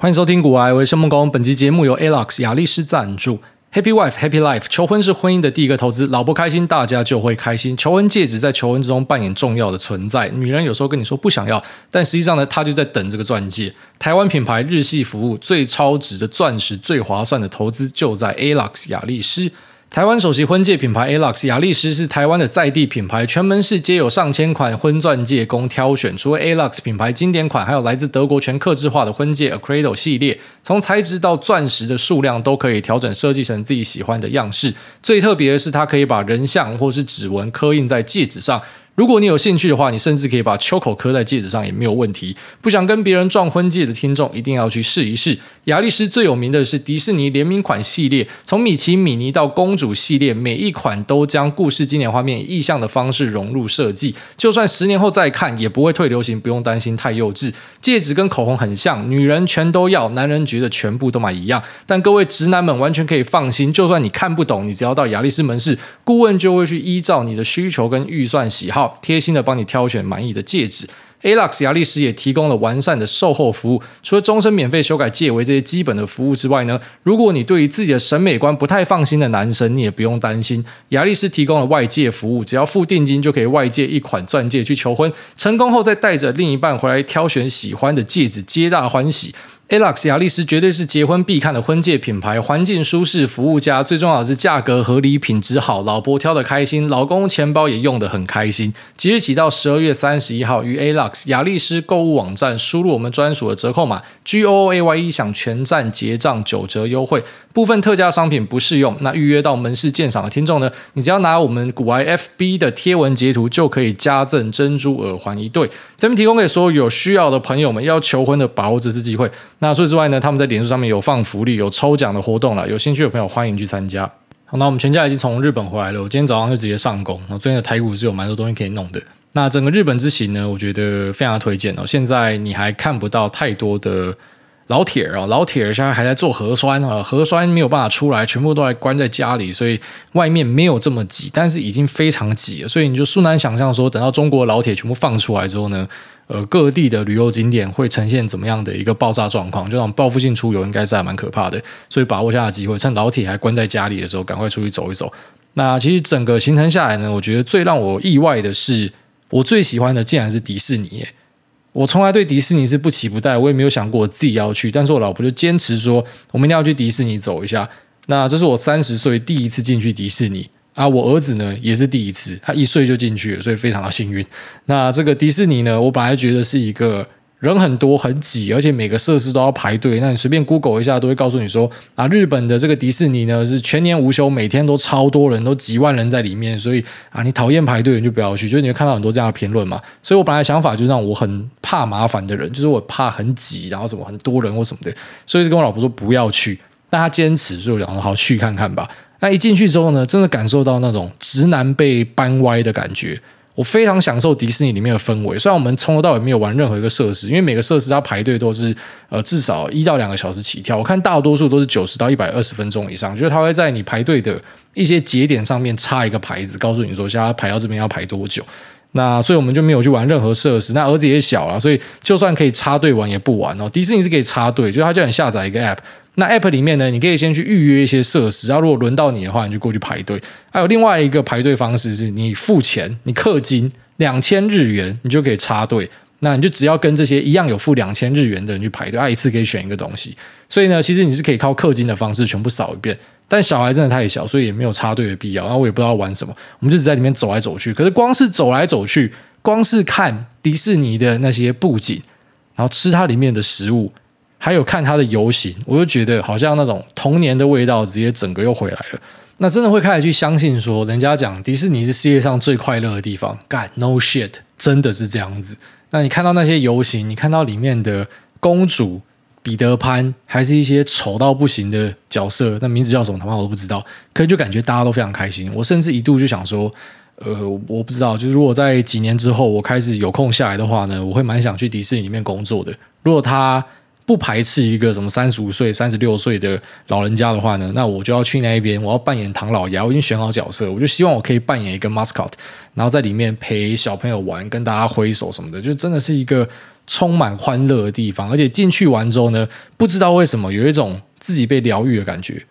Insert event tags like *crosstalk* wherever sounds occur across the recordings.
欢迎收听《古癌，我是孟工》。本期节目由 Alex 亚力士赞助。Happy Wife Happy Life，求婚是婚姻的第一个投资。老婆开心，大家就会开心。求婚戒指在求婚之中扮演重要的存在。女人有时候跟你说不想要，但实际上呢，她就在等这个钻戒。台湾品牌日系服务，最超值的钻石，最划算的投资就在 Alex 亚力士。台湾首席婚戒品牌 Alex 雅丽诗是台湾的在地品牌，全门市皆有上千款婚钻戒供挑选。除了 Alex 品牌经典款，还有来自德国全客制化的婚戒 a c r a d o 系列，从材质到钻石的数量都可以调整设计成自己喜欢的样式。最特别的是，它可以把人像或是指纹刻印在戒指上。如果你有兴趣的话，你甚至可以把秋口刻在戒指上也没有问题。不想跟别人撞婚戒的听众，一定要去试一试。亚力士最有名的是迪士尼联名款系列，从米奇、米妮到公主系列，每一款都将故事经典画面意象的方式融入设计。就算十年后再看，也不会退流行，不用担心太幼稚。戒指跟口红很像，女人全都要，男人觉得全部都买一样。但各位直男们完全可以放心，就算你看不懂，你只要到亚力士门市，顾问就会去依照你的需求跟预算喜好。贴心的帮你挑选满意的戒指，Alex 牙力士也提供了完善的售后服务。除了终身免费修改戒围这些基本的服务之外呢，如果你对于自己的审美观不太放心的男生，你也不用担心，牙力士提供了外借服务，只要付定金就可以外借一款钻戒去求婚，成功后再带着另一半回来挑选喜欢的戒指，皆大欢喜。Alex 亚力士绝对是结婚必看的婚戒品牌，环境舒适，服务佳，最重要的是价格合理，品质好，老婆挑得开心，老公钱包也用得很开心。即日起到十二月三十一号，于 Alex 亚力士购物网站输入我们专属的折扣码 G O O A Y E，享全站结账九折优惠。部分特价商品不适用。那预约到门市鉴赏的听众呢，你只要拿我们股癌 FB 的贴文截图，就可以加赠珍珠耳环一对。这边提供给所有有需要的朋友们，要求婚的把握这次机会。那除此之外呢，他们在脸书上面有放福利，有抽奖的活动了，有兴趣的朋友欢迎去参加。好，那我们全家已经从日本回来了，我今天早上就直接上工。那最近的台股是有蛮多东西可以弄的。那整个日本之行呢，我觉得非常推荐哦。现在你还看不到太多的。老铁啊，老铁现在还在做核酸啊，核酸没有办法出来，全部都还关在家里，所以外面没有这么挤，但是已经非常挤了。所以你就 sú 难想象说，等到中国老铁全部放出来之后呢，呃，各地的旅游景点会呈现怎么样的一个爆炸状况？就那种报复性出游，应该是还蛮可怕的。所以把握下的机会，趁老铁还关在家里的时候，赶快出去走一走。那其实整个行程下来呢，我觉得最让我意外的是，我最喜欢的竟然是迪士尼。我从来对迪士尼是不期不待，我也没有想过我自己要去，但是我老婆就坚持说，我们一定要去迪士尼走一下。那这是我三十岁第一次进去迪士尼啊，我儿子呢也是第一次，他一岁就进去了，所以非常的幸运。那这个迪士尼呢，我本来觉得是一个。人很多很挤，而且每个设施都要排队。那你随便 Google 一下，都会告诉你说啊，日本的这个迪士尼呢是全年无休，每天都超多人，都几万人在里面。所以啊，你讨厌排队你就不要去。就是你会看到很多这样的评论嘛。所以我本来想法就是让我很怕麻烦的人，就是我怕很挤，然后什么很多人或什么的，所以就跟我老婆说不要去。但他坚持，所以讲说好去看看吧。那一进去之后呢，真的感受到那种直男被搬歪的感觉。我非常享受迪士尼里面的氛围，虽然我们从头到尾没有玩任何一个设施，因为每个设施它排队都是呃至少一到两个小时起跳。我看大多数都是九十到一百二十分钟以上，就是它会在你排队的一些节点上面插一个牌子，告诉你说现在排到这边要排多久。那所以我们就没有去玩任何设施。那儿子也小了，所以就算可以插队玩也不玩哦。迪士尼是可以插队，就是他叫你下载一个 app。那 App 里面呢，你可以先去预约一些设施，然后如果轮到你的话，你就过去排队。还有另外一个排队方式是，你付钱，你氪金两千日元，你就可以插队。那你就只要跟这些一样有付两千日元的人去排队，他一次可以选一个东西。所以呢，其实你是可以靠氪金的方式全部扫一遍。但小孩真的太小，所以也没有插队的必要。然后我也不知道玩什么，我们就只在里面走来走去。可是光是走来走去，光是看迪士尼的那些布景，然后吃它里面的食物。还有看它的游行，我就觉得好像那种童年的味道直接整个又回来了。那真的会开始去相信说，人家讲迪士尼是世界上最快乐的地方。God no shit，真的是这样子。那你看到那些游行，你看到里面的公主、彼得潘，还是一些丑到不行的角色，那名字叫什么？他妈我都不知道。可是就感觉大家都非常开心。我甚至一度就想说，呃，我不知道，就是如果在几年之后我开始有空下来的话呢，我会蛮想去迪士尼里面工作的。如果他不排斥一个什么三十五岁、三十六岁的老人家的话呢，那我就要去那一边，我要扮演唐老鸭。我已经选好角色，我就希望我可以扮演一个 mascot，然后在里面陪小朋友玩，跟大家挥手什么的，就真的是一个充满欢乐的地方，而且进去完之后呢，不知道为什么有一种自己被疗愈的感觉，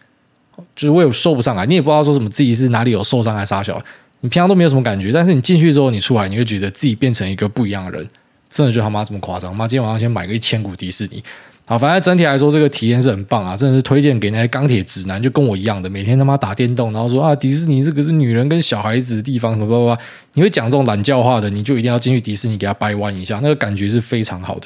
就是我也说不上来，你也不知道说什么自己是哪里有受伤还是啥小，你平常都没有什么感觉，但是你进去之后你出来，你会觉得自己变成一个不一样的人，真的就他妈这么夸张妈？今天晚上先买个一千股迪士尼。好，反正整体来说，这个体验是很棒啊！真的是推荐给那些钢铁直男，就跟我一样的，每天他妈打电动，然后说啊，迪士尼这个是女人跟小孩子的地方，什么什么，你会讲这种懒教话的，你就一定要进去迪士尼给他掰弯一下，那个感觉是非常好的。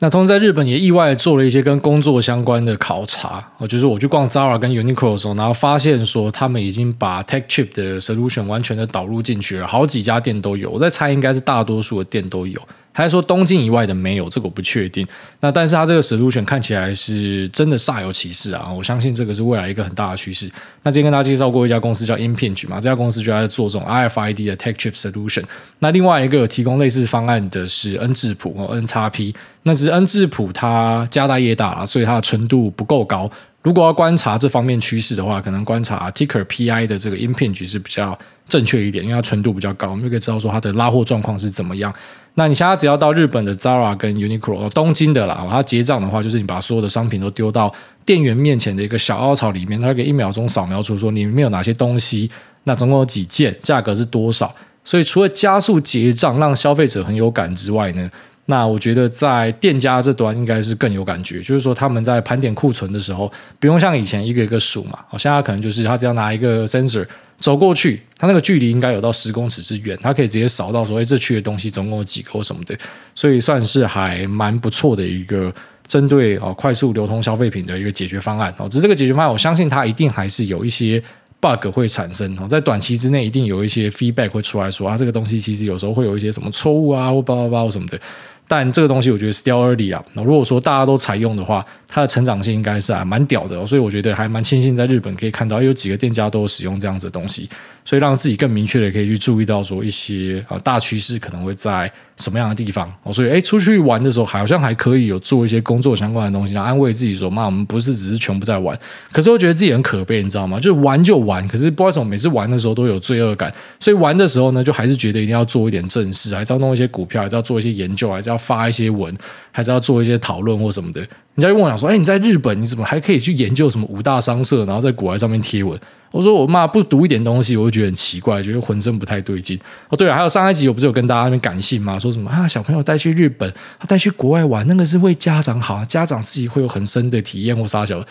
那同时在日本也意外做了一些跟工作相关的考察，哦，就是我去逛 Zara 跟 Uniqlo 的时候，然后发现说他们已经把 Tech Chip 的 solution 完全的导入进去了，好几家店都有，我在猜应该是大多数的店都有。还是说东京以外的没有，这个我不确定。那但是它这个 solution 看起来是真的煞有其事啊！我相信这个是未来一个很大的趋势。那之前跟大家介绍过一家公司叫 Impinj 嘛，这家公司就在做这种 RFID 的 Tech Chip Solution。那另外一个有提供类似方案的是 N 智谱哦，NXP。那只是 N 智谱它家大业大了，所以它的纯度不够高。如果要观察这方面趋势的话，可能观察 Ticker PI 的这个 Impinj 是比较正确一点，因为它纯度比较高，我们就可以知道说它的拉货状况是怎么样。那你现在只要到日本的 Zara 跟 Uniqlo，东京的啦，它结账的话，就是你把所有的商品都丢到店员面前的一个小凹槽里面，它可以一秒钟扫描出说里面有哪些东西，那总共有几件，价格是多少。所以除了加速结账，让消费者很有感之外呢，那我觉得在店家这端应该是更有感觉，就是说他们在盘点库存的时候，不用像以前一个一个数嘛，好，现在可能就是他只要拿一个 sensor 走过去，他那个距离应该有到十公尺之远，他可以直接扫到说，哎，这区的东西总共有几个或什么的，所以算是还蛮不错的一个针对哦快速流通消费品的一个解决方案哦。只是这个解决方案，我相信它一定还是有一些 bug 会产生哦，在短期之内一定有一些 feedback 会出来说啊，这个东西其实有时候会有一些什么错误啊，或叭叭叭或什么的。但这个东西我觉得 still early 啊。那如果说大家都采用的话，它的成长性应该是还蛮屌的哦。所以我觉得还蛮庆幸在日本可以看到有几个店家都使用这样子的东西，所以让自己更明确的可以去注意到说一些啊大趋势可能会在什么样的地方哦。所以哎，出去玩的时候好像还可以有做一些工作相关的东西，安慰自己说妈，我们不是只是全部在玩。可是我觉得自己很可悲，你知道吗？就玩就玩，可是不知道为什么每次玩的时候都有罪恶感。所以玩的时候呢，就还是觉得一定要做一点正事，还是要弄一些股票，还是要做一些研究，还是要发一些文。还是要做一些讨论或什么的。人家就问我讲说：“哎，你在日本，你怎么还可以去研究什么五大商社，然后在国外上面贴文？”我说：“我妈不读一点东西，我就觉得很奇怪，觉得浑身不太对劲。”哦，对了，还有上一集我不是有跟大家那边感性吗？说什么啊，小朋友带去日本，他带去国外玩，那个是为家长好，家长自己会有很深的体验或啥小。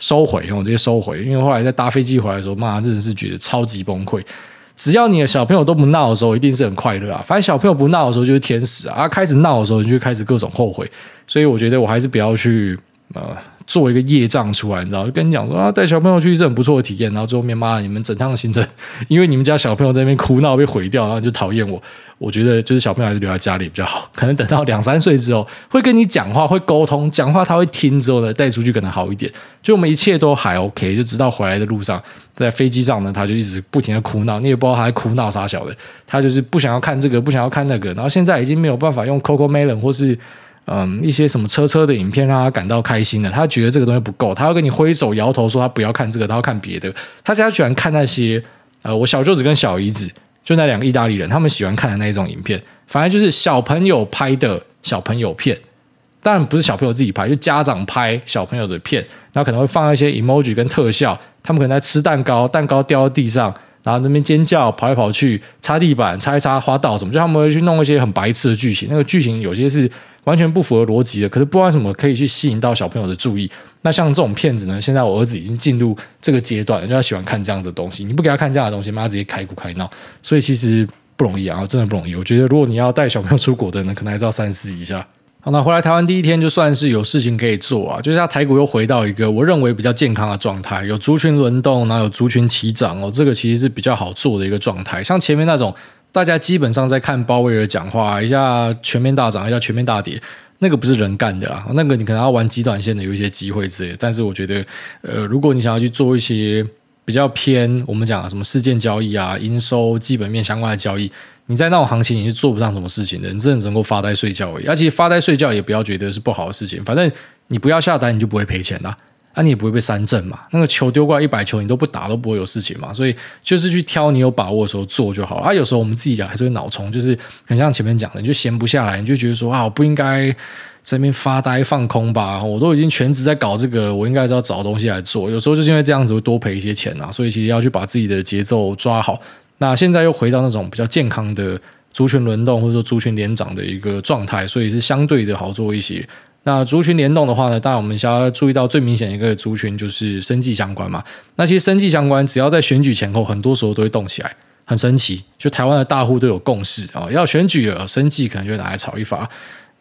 收回，我直接收回，因为后来在搭飞机回来的时候，妈真的是觉得超级崩溃。只要你的小朋友都不闹的时候，一定是很快乐啊！反正小朋友不闹的时候就是天使啊，啊开始闹的时候你就开始各种后悔。所以我觉得我还是不要去呃。做一个业障出来，你知道？就跟你讲说啊，带小朋友去是很不错的体验。然后最后面妈你们整趟行程，*laughs* 因为你们家小朋友在那边哭闹被毁掉，然后你就讨厌我。我觉得就是小朋友还是留在家里比较好。*laughs* 可能等到两三岁之后，会跟你讲话，会沟通，讲话他会听之后呢，带出去可能好一点。就我们一切都还 OK，就直到回来的路上，在飞机上呢，他就一直不停的哭闹，你也不知道他在哭闹啥小的。他就是不想要看这个，不想要看那个。然后现在已经没有办法用 CoComelon 或是。嗯，一些什么车车的影片让他感到开心的，他觉得这个东西不够，他要跟你挥手摇头说他不要看这个，他要看别的。他家喜欢看那些呃，我小舅子跟小姨子就那两个意大利人，他们喜欢看的那一种影片，反正就是小朋友拍的小朋友片，当然不是小朋友自己拍，就家长拍小朋友的片，然后可能会放一些 emoji 跟特效，他们可能在吃蛋糕，蛋糕掉到地上。然后那边尖叫，跑来跑去，擦地板，擦一擦，滑倒什么，就他们会去弄一些很白痴的剧情。那个剧情有些是完全不符合逻辑的，可是不知道什么可以去吸引到小朋友的注意。那像这种骗子呢，现在我儿子已经进入这个阶段，就他喜欢看这样子的东西。你不给他看这样的东西，妈直接开哭开闹。所以其实不容易啊，真的不容易。我觉得如果你要带小朋友出国的呢，可能还是要三思一下。好，那回来台湾第一天就算是有事情可以做啊，就是他台股又回到一个我认为比较健康的状态，有族群轮动，然后有族群齐涨哦，这个其实是比较好做的一个状态。像前面那种大家基本上在看鲍威尔讲话，一下全面大涨，一下全面大跌，那个不是人干的啦，那个你可能要玩极短线的有一些机会之类的。但是我觉得，呃，如果你想要去做一些比较偏我们讲什么事件交易啊、营收基本面相关的交易。你在那种行情，你是做不上什么事情的，你真的能够发呆睡觉而已。而且发呆睡觉也不要觉得是不好的事情，反正你不要下单，你就不会赔钱啦。那你也不会被三振嘛。那个球丢过来一百球，你都不打都不会有事情嘛。所以就是去挑你有把握的时候做就好。啊，有时候我们自己讲还是会脑冲，就是很像前面讲的，你就闲不下来，你就觉得说啊，我不应该在那边发呆放空吧？我都已经全职在搞这个，我应该是要找东西来做。有时候就是因为这样子会多赔一些钱啊，所以其实要去把自己的节奏抓好。那现在又回到那种比较健康的族群轮动或者说族群连涨的一个状态，所以是相对的好做一些。那族群联动的话呢，当然我们需要注意到最明显一个族群就是生计相关嘛。那其实生计相关，只要在选举前后，很多时候都会动起来，很神奇。就台湾的大户都有共识啊，要选举了，生计可能就会拿来炒一发。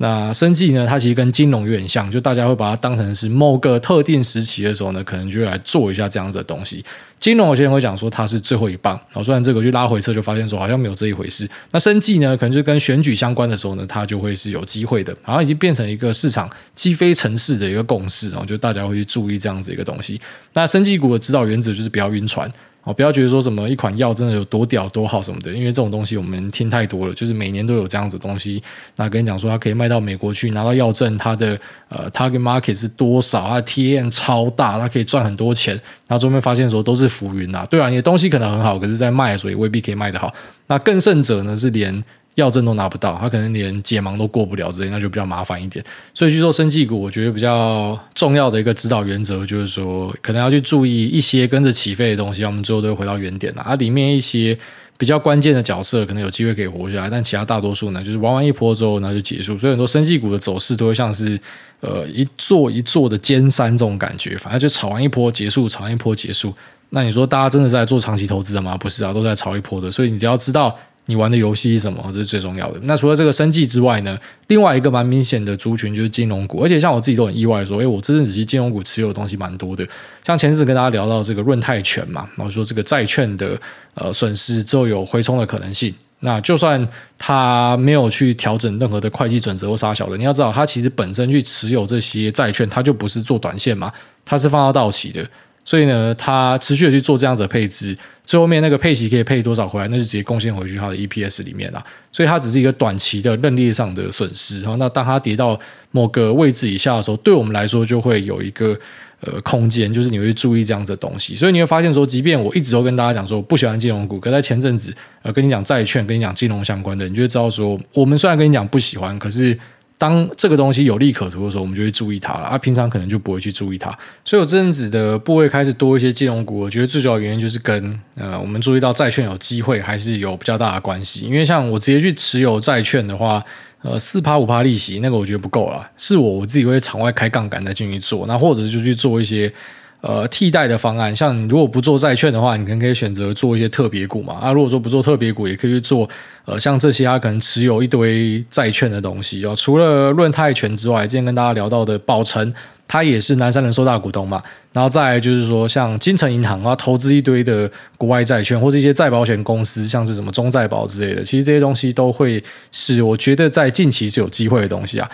那生技呢，它其实跟金融有点像，就大家会把它当成是某个特定时期的时候呢，可能就会来做一下这样子的东西。金融有些人会讲说它是最后一棒，然后虽然这个去拉回撤就发现说好像没有这一回事。那生技呢，可能就跟选举相关的时候呢，它就会是有机会的，好像已经变成一个市场积非成市的一个共识，然后就大家会去注意这样子一个东西。那生技股的指导原则就是不要晕船。不要觉得说什么一款药真的有多屌多好什么的，因为这种东西我们听太多了。就是每年都有这样子的东西，那跟你讲说它可以卖到美国去，拿到药证，它的呃 target market 是多少，它 TAM 超大，它可以赚很多钱。然后后面发现说都是浮云呐，对啊，你的东西可能很好，可是在卖，所以未必可以卖得好。那更甚者呢，是连。药证都拿不到，他可能连解盲都过不了之类，那就比较麻烦一点。所以去做生技股，我觉得比较重要的一个指导原则就是说，可能要去注意一些跟着起飞的东西，我们最后都会回到原点了。啊，里面一些比较关键的角色可能有机会可以活下来，但其他大多数呢，就是玩完一波之后，那就结束。所以很多生技股的走势都会像是呃一座一座的尖山这种感觉，反正就炒完一波结束，炒完一波结束。那你说大家真的是在做长期投资的吗？不是啊，都在炒一波的。所以你只要知道。你玩的游戏是什么？这是最重要的。那除了这个生技之外呢？另外一个蛮明显的族群就是金融股，而且像我自己都很意外说，哎，我这阵子其实金融股持有的东西蛮多的。像前阵子跟大家聊到这个润泰全嘛，然后说这个债券的呃损失之后有回冲的可能性。那就算他没有去调整任何的会计准则或啥小的，你要知道，他其实本身去持有这些债券，他就不是做短线嘛，他是放到到期的。所以呢，他持续的去做这样子的配置，最后面那个配息可以配多少回来，那就直接贡献回去它的 EPS 里面了。所以它只是一个短期的认列上的损失。然后，那当它跌到某个位置以下的时候，对我们来说就会有一个呃空间，就是你会注意这样子的东西。所以你会发现说，即便我一直都跟大家讲说我不喜欢金融股，可在前阵子呃跟你讲债券，跟你讲金融相关的，你就会知道说，我们虽然跟你讲不喜欢，可是。当这个东西有利可图的时候，我们就会注意它了。啊，平常可能就不会去注意它。所以我这阵子的部位开始多一些金融股，我觉得最主要原因就是跟呃，我们注意到债券有机会还是有比较大的关系。因为像我直接去持有债券的话，呃，四趴五趴利息那个我觉得不够了。是我我自己会场外开杠杆再进去做，那或者就去做一些。呃，替代的方案，像你如果不做债券的话，你可能可以选择做一些特别股嘛。啊，如果说不做特别股，也可以去做呃，像这些他可能持有一堆债券的东西哦。除了论泰全之外，之前跟大家聊到的宝成，它也是南山人寿大股东嘛。然后再就是说，像金城银行啊，投资一堆的国外债券，或者一些再保险公司，像是什么中再保之类的，其实这些东西都会是我觉得在近期是有机会的东西啊。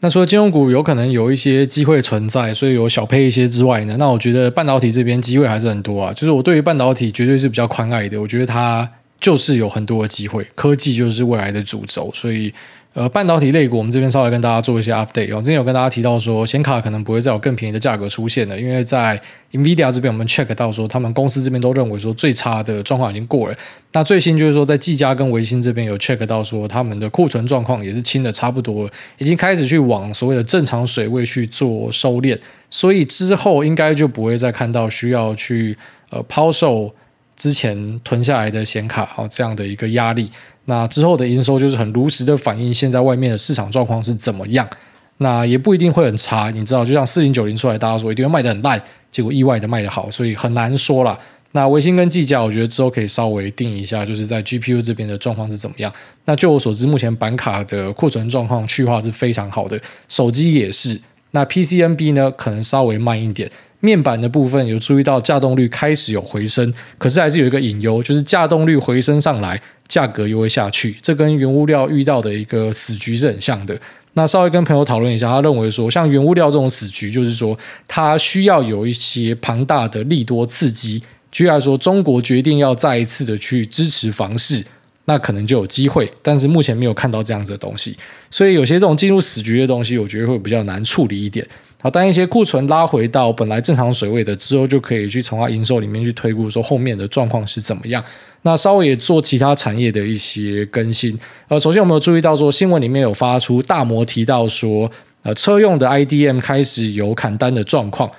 那除了金融股有可能有一些机会存在，所以有小配一些之外呢，那我觉得半导体这边机会还是很多啊。就是我对于半导体绝对是比较宽爱的，我觉得它就是有很多的机会，科技就是未来的主轴，所以。呃，半导体类股，我们这边稍微跟大家做一些 update。我之前有跟大家提到说，显卡可能不会再有更便宜的价格出现了，因为在 NVIDIA 这边，我们 check 到说，他们公司这边都认为说最差的状况已经过了。那最新就是说，在技嘉跟微星这边有 check 到说，他们的库存状况也是清的差不多了，已经开始去往所谓的正常水位去做收敛，所以之后应该就不会再看到需要去呃抛售之前囤下来的显卡哦这样的一个压力。那之后的营收就是很如实的反映现在外面的市场状况是怎么样，那也不一定会很差，你知道，就像四零九零出来，大家说一定会卖得很烂，结果意外的卖得好，所以很难说啦。那微星跟技嘉，我觉得之后可以稍微定一下，就是在 GPU 这边的状况是怎么样。那就我所知，目前板卡的库存状况去化是非常好的，手机也是。那 PCNB 呢，可能稍微慢一点。面板的部分有注意到稼动率开始有回升，可是还是有一个隐忧，就是稼动率回升上来，价格又会下去。这跟原物料遇到的一个死局是很像的。那稍微跟朋友讨论一下，他认为说，像原物料这种死局，就是说它需要有一些庞大的利多刺激。举例说，中国决定要再一次的去支持房市。那可能就有机会，但是目前没有看到这样子的东西，所以有些这种进入死局的东西，我觉得会比较难处理一点。好，当一些库存拉回到本来正常水位的之后，就可以去从它营收里面去推估说后面的状况是怎么样。那稍微也做其他产业的一些更新。呃，首先我们有注意到说新闻里面有发出大摩提到说，呃，车用的 IDM 开始有砍单的状况。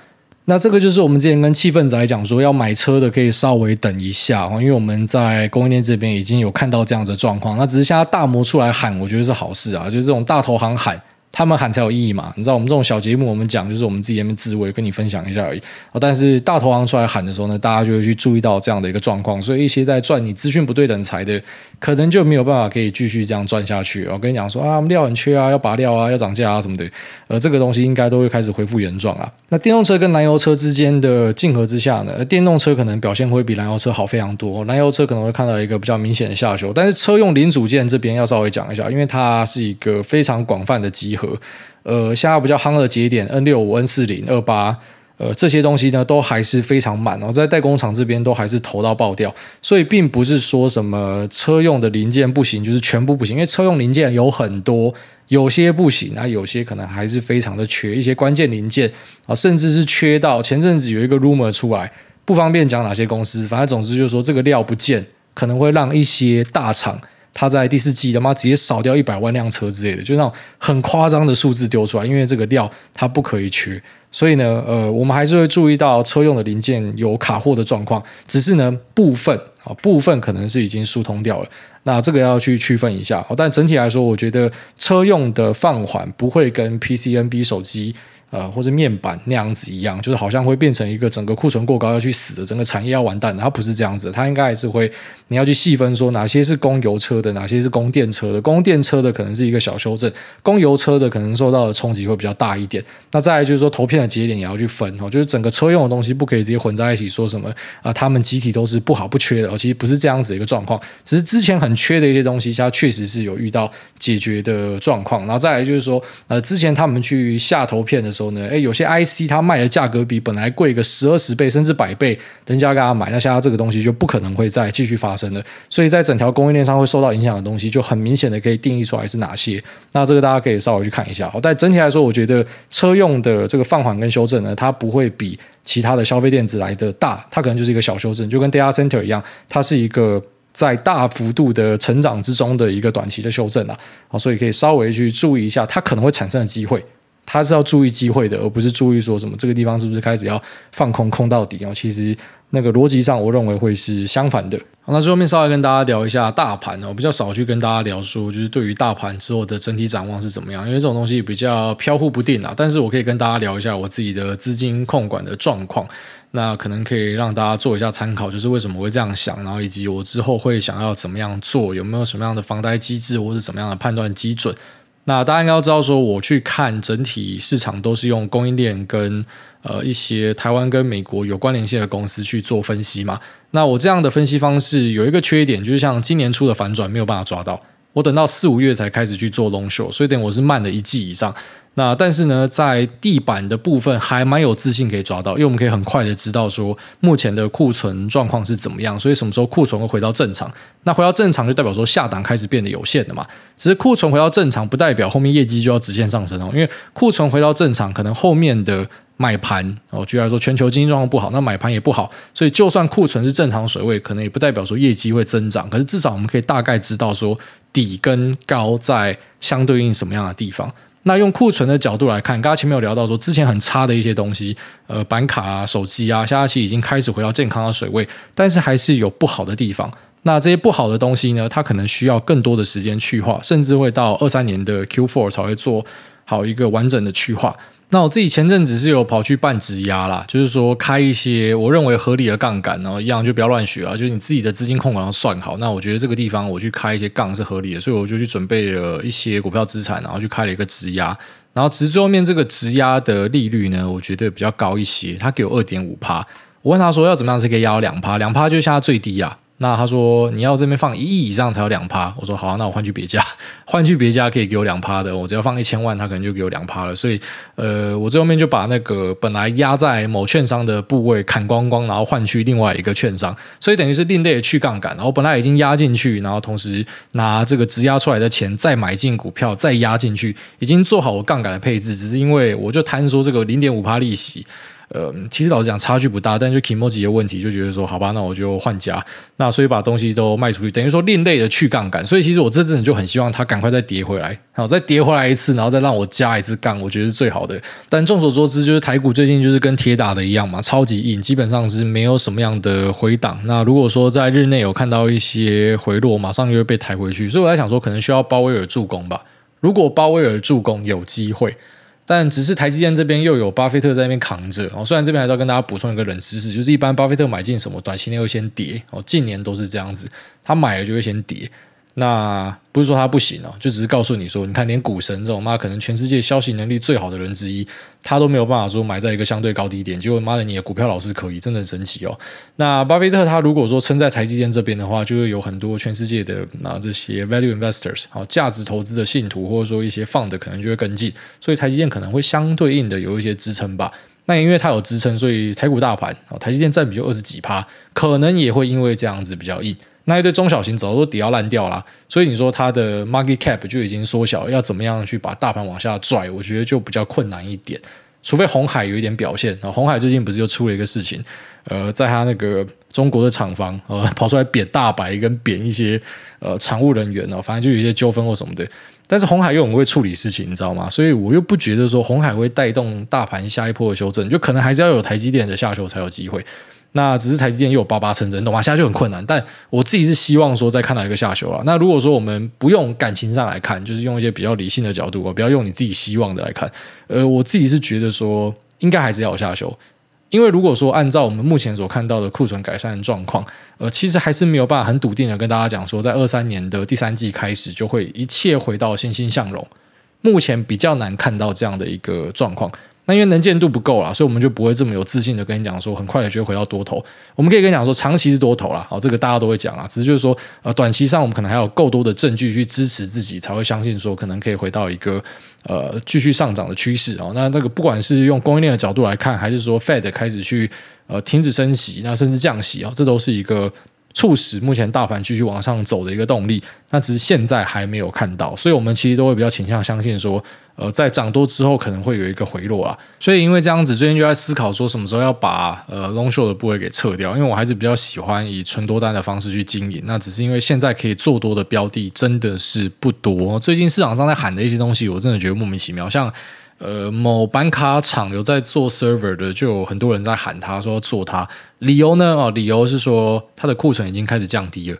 那这个就是我们之前跟气氛仔讲说，要买车的可以稍微等一下，因为我们在供应链这边已经有看到这样的状况。那只是现在大摩出来喊，我觉得是好事啊，就是这种大投行喊。他们喊才有意义嘛？你知道我们这种小节目，我们讲就是我们自己那边自慰，跟你分享一下而已。但是大投行出来喊的时候呢，大家就会去注意到这样的一个状况。所以一些在赚你资讯不对等财的，可能就没有办法可以继续这样赚下去。我跟你讲说啊，我们料很缺啊，要拔料啊，要涨价啊什么的。呃，这个东西应该都会开始恢复原状啊。那电动车跟燃油车之间的竞合之下呢，电动车可能表现会比燃油车好非常多。燃油车可能会看到一个比较明显的下修，但是车用零组件这边要稍微讲一下，因为它是一个非常广泛的集合。呃，现在比较夯的节点，N 六五、N 四零、二八，呃，这些东西呢都还是非常满哦，在代工厂这边都还是投到爆掉，所以并不是说什么车用的零件不行，就是全部不行，因为车用零件有很多，有些不行，那有些可能还是非常的缺一些关键零件啊，甚至是缺到前阵子有一个 rumor 出来，不方便讲哪些公司，反正总之就是说这个料不见，可能会让一些大厂。他在第四季他妈直接少掉一百万辆车之类的，就那种很夸张的数字丢出来，因为这个料它不可以缺，所以呢，呃，我们还是会注意到车用的零件有卡货的状况，只是呢部分啊部分可能是已经疏通掉了，那这个要去区分一下。但整体来说，我觉得车用的放缓不会跟 PCNB 手机。呃，或者面板那样子一样，就是好像会变成一个整个库存过高要去死的，整个产业要完蛋的。它不是这样子，它应该还是会，你要去细分说哪些是供油车的，哪些是供电车的。供电车的可能是一个小修正，供油车的可能受到的冲击会比较大一点。那再来就是说，投片的节点也要去分哦，就是整个车用的东西不可以直接混在一起，说什么啊，他们集体都是不好不缺的哦，其实不是这样子的一个状况，只是之前很缺的一些东西，它确实是有遇到解决的状况。然后再来就是说，呃，之前他们去下投片的时候。呢，诶，有些 IC 它卖的价格比本来贵个十二十倍甚至百倍，人家给他买，那现在这个东西就不可能会再继续发生了。所以在整条供应链上会受到影响的东西，就很明显的可以定义出来是哪些。那这个大家可以稍微去看一下。但整体来说，我觉得车用的这个放缓跟修正呢，它不会比其他的消费电子来的大，它可能就是一个小修正，就跟 Data Center 一样，它是一个在大幅度的成长之中的一个短期的修正啊。好，所以可以稍微去注意一下它可能会产生的机会。他是要注意机会的，而不是注意说什么这个地方是不是开始要放空空到底哦。其实那个逻辑上，我认为会是相反的。那最后面稍微跟大家聊一下大盘哦，比较少去跟大家聊说，就是对于大盘之后的整体展望是怎么样，因为这种东西比较飘忽不定啊。但是我可以跟大家聊一下我自己的资金控管的状况，那可能可以让大家做一下参考，就是为什么会这样想，然后以及我之后会想要怎么样做，有没有什么样的防呆机制，或是怎么样的判断基准。那大家应该要知道，说我去看整体市场都是用供应链跟呃一些台湾跟美国有关联性的公司去做分析嘛。那我这样的分析方式有一个缺点，就是像今年初的反转没有办法抓到，我等到四五月才开始去做 long short，所以等我是慢了一季以上。那但是呢，在地板的部分还蛮有自信可以抓到，因为我们可以很快的知道说目前的库存状况是怎么样，所以什么时候库存会回到正常？那回到正常就代表说下档开始变得有限了嘛。只是库存回到正常不代表后面业绩就要直线上升哦，因为库存回到正常，可能后面的买盘哦，居然说全球经济状况不好，那买盘也不好，所以就算库存是正常水位，可能也不代表说业绩会增长。可是至少我们可以大概知道说底跟高在相对应什么样的地方。那用库存的角度来看，刚刚前面有聊到说，之前很差的一些东西，呃，板卡啊、手机啊，现在其实已经开始回到健康的水位，但是还是有不好的地方。那这些不好的东西呢，它可能需要更多的时间去化，甚至会到二三年的 Q4 才会做好一个完整的去化。那我自己前阵子是有跑去办质押啦，就是说开一些我认为合理的杠杆，然后一样就不要乱学啊，就是你自己的资金控管要算好。那我觉得这个地方我去开一些杠是合理的，所以我就去准备了一些股票资产，然后去开了一个质押。然后其实最后面这个质押的利率呢，我觉得比较高一些，他给我二点五趴。我问他说要怎么样才可以压到两趴？两趴就是现在最低啊。那他说你要这边放一亿以上才有两趴，我说好啊，那我换去别家，*laughs* 换去别家可以给我两趴的，我只要放一千万，他可能就给我两趴了。所以呃，我最后面就把那个本来压在某券商的部位砍光光，然后换去另外一个券商，所以等于是另类去杠杆。然后本来已经压进去，然后同时拿这个质押出来的钱再买进股票，再压进去，已经做好了杠杆的配置，只是因为我就贪说这个零点五趴利息。呃，其实老实讲差距不大，但就 kimochi 的问题，就觉得说好吧，那我就换家，那所以把东西都卖出去，等于说另类的去杠杆。所以其实我这阵就很希望它赶快再跌回来，好，再跌回来一次，然后再让我加一次杠，我觉得是最好的。但众所周知，就是台股最近就是跟铁打的一样嘛，超级硬，基本上是没有什么样的回档。那如果说在日内有看到一些回落，马上就会被抬回去。所以我在想说，可能需要鲍威尔助攻吧。如果鲍威尔助攻有机会。但只是台积电这边又有巴菲特在那边扛着哦。虽然这边还是要跟大家补充一个冷知识，就是一般巴菲特买进什么，短期内会先跌哦。近年都是这样子，他买了就会先跌。那不是说他不行哦，就只是告诉你说，你看连股神这种妈可能全世界消息能力最好的人之一，他都没有办法说买在一个相对高低点，结果妈的你的股票老是可以，真的很神奇哦。那巴菲特他如果说撑在台积电这边的话，就会有很多全世界的啊这些 value investors 好价值投资的信徒，或者说一些 fund 可能就会跟进，所以台积电可能会相对应的有一些支撑吧。那因为它有支撑，所以台股大盘啊台积电占比就二十几趴，可能也会因为这样子比较硬。那一堆中小型早都底要烂掉了，所以你说它的 market cap 就已经缩小，要怎么样去把大盘往下拽？我觉得就比较困难一点。除非红海有一点表现啊，红海最近不是又出了一个事情，呃，在他那个中国的厂房呃跑出来贬大白跟贬一些呃厂务人员哦，反正就有一些纠纷或什么的。但是红海又很会处理事情，你知道吗？所以我又不觉得说红海会带动大盘下一波的修正，就可能还是要有台积电的下修才有机会。那只是台积电又有八八成真，懂吗？现在就很困难。但我自己是希望说再看到一个下修了。那如果说我们不用感情上来看，就是用一些比较理性的角度，我不要用你自己希望的来看。呃，我自己是觉得说应该还是要有下修，因为如果说按照我们目前所看到的库存改善的状况，呃，其实还是没有办法很笃定的跟大家讲说，在二三年的第三季开始就会一切回到欣欣向荣。目前比较难看到这样的一个状况。那因为能见度不够啦，所以我们就不会这么有自信的跟你讲说，很快的就会回到多头。我们可以跟你讲说，长期是多头啦，好，这个大家都会讲啊。只是就是说，呃，短期上我们可能还有够多的证据去支持自己，才会相信说，可能可以回到一个呃继续上涨的趋势啊。那那个不管是用供应链的角度来看，还是说 Fed 开始去呃停止升息，那甚至降息啊，这都是一个。促使目前大盘继续往上走的一个动力，那只是现在还没有看到，所以我们其实都会比较倾向相信说，呃，在涨多之后可能会有一个回落啦。所以因为这样子，最近就在思考说什么时候要把呃 long short 的部位给撤掉，因为我还是比较喜欢以纯多单的方式去经营。那只是因为现在可以做多的标的真的是不多，最近市场上在喊的一些东西，我真的觉得莫名其妙，像。呃，某板卡厂有在做 server 的，就有很多人在喊他说做他，理由呢？哦，理由是说他的库存已经开始降低了，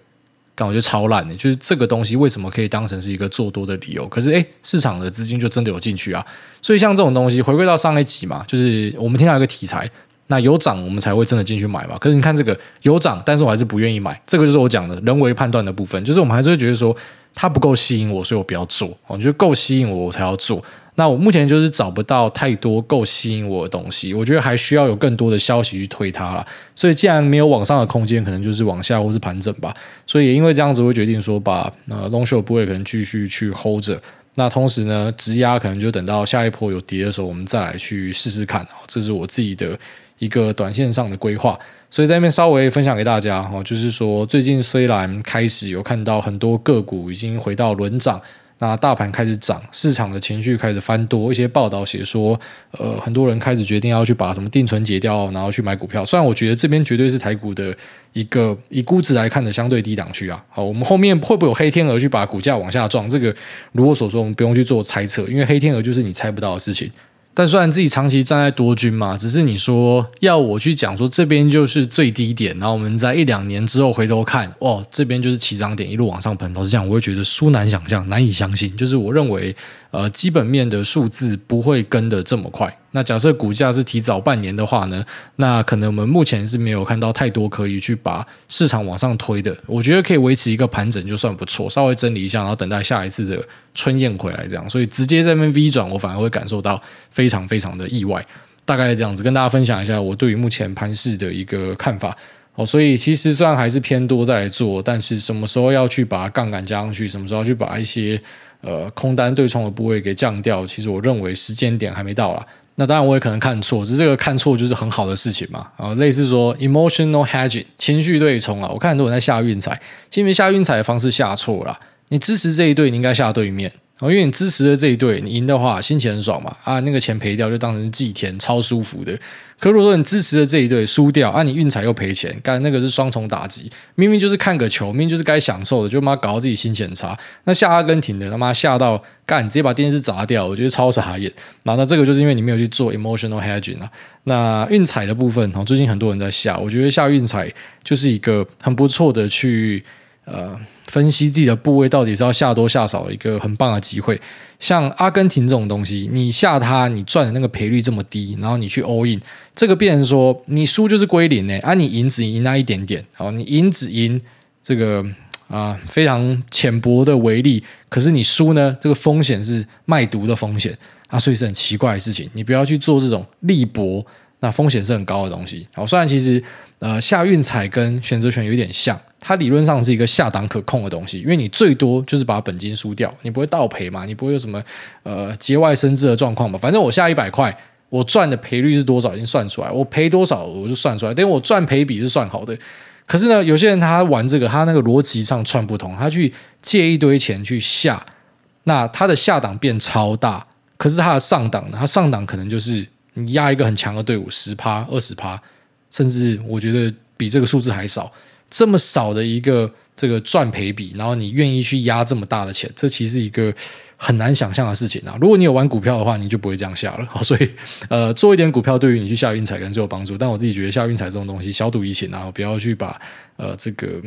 感觉超烂的。就是这个东西为什么可以当成是一个做多的理由？可是诶，市场的资金就真的有进去啊。所以像这种东西，回归到上一集嘛，就是我们听到一个题材，那有涨我们才会真的进去买嘛。可是你看这个有涨，但是我还是不愿意买，这个就是我讲的人为判断的部分，就是我们还是会觉得说它不够吸引我，所以我不要做。我觉得够吸引我，我才要做。那我目前就是找不到太多够吸引我的东西，我觉得还需要有更多的消息去推它了。所以既然没有往上的空间，可能就是往下或是盘整吧。所以也因为这样子，会决定说把呃 long short 部位可能继续去 hold 着。那同时呢，直压可能就等到下一波有跌的时候，我们再来去试试看。这是我自己的一个短线上的规划。所以在那边稍微分享给大家哦，就是说最近虽然开始有看到很多个股已经回到轮涨。那大盘开始涨，市场的情绪开始翻多，一些报道写说，呃，很多人开始决定要去把什么定存解掉，然后去买股票。虽然我觉得这边绝对是台股的一个以估值来看的相对低档区啊。好，我们后面会不会有黑天鹅去把股价往下撞？这个如我所说，我们不用去做猜测，因为黑天鹅就是你猜不到的事情。但虽然自己长期站在多军嘛，只是你说要我去讲说这边就是最低点，然后我们在一两年之后回头看，哦，这边就是起涨点，一路往上喷。老实讲，我会觉得殊难想象，难以相信。就是我认为。呃，基本面的数字不会跟得这么快。那假设股价是提早半年的话呢？那可能我们目前是没有看到太多可以去把市场往上推的。我觉得可以维持一个盘整就算不错，稍微整理一下，然后等待下一次的春燕回来这样。所以直接在那边 V 转，我反而会感受到非常非常的意外。大概这样子，跟大家分享一下我对于目前盘势的一个看法。哦，所以其实虽然还是偏多在做，但是什么时候要去把杠杆加上去，什么时候去把一些呃空单对冲的部位给降掉，其实我认为时间点还没到啦。那当然我也可能看错，只是这个看错就是很好的事情嘛。啊，类似说 emotional hedging 情绪对冲啊，我看很多人在下运彩，因为下运彩的方式下错了，你支持这一队，你应该下对面。因为你支持的这一队，你赢的话心情很爽嘛，啊，那个钱赔掉就当成祭天，超舒服的。可如果说你支持的这一队输掉，啊，你运彩又赔钱，干那个是双重打击。明明就是看个球，明明就是该享受的，就妈搞到自己心情差。那下阿根廷的他妈下到干，直接把电视砸掉，我觉得超傻眼。那那这个就是因为你没有去做 emotional hedging 啊。那运彩的部分，最近很多人在下，我觉得下运彩就是一个很不错的去。呃，分析自己的部位到底是要下多下少一个很棒的机会。像阿根廷这种东西，你下它，你赚的那个赔率这么低，然后你去 all in，这个变成说你输就是归零呢，啊，你赢只赢那一点点，好，你赢只赢这个啊、非常浅薄的微利，可是你输呢，这个风险是卖毒的风险啊，所以是很奇怪的事情，你不要去做这种利博，那风险是很高的东西。好，虽然其实呃下运彩跟选择权有点像。它理论上是一个下档可控的东西，因为你最多就是把本金输掉，你不会倒赔嘛，你不会有什么呃节外生枝的状况嘛。反正我下一百块，我赚的赔率是多少已经算出来，我赔多少我就算出来，等于我赚赔比是算好的。可是呢，有些人他玩这个，他那个逻辑上串不通，他去借一堆钱去下，那他的下档变超大，可是他的上档呢，他上档可能就是你压一个很强的队伍十趴二十趴，甚至我觉得比这个数字还少。这么少的一个这个赚赔比，然后你愿意去压这么大的钱，这其实是一个很难想象的事情啊！如果你有玩股票的话，你就不会这样下了。*laughs* 所以，呃，做一点股票对于你去下运彩可能是有帮助。但我自己觉得下运彩这种东西，小赌怡情啊，不要去把呃这个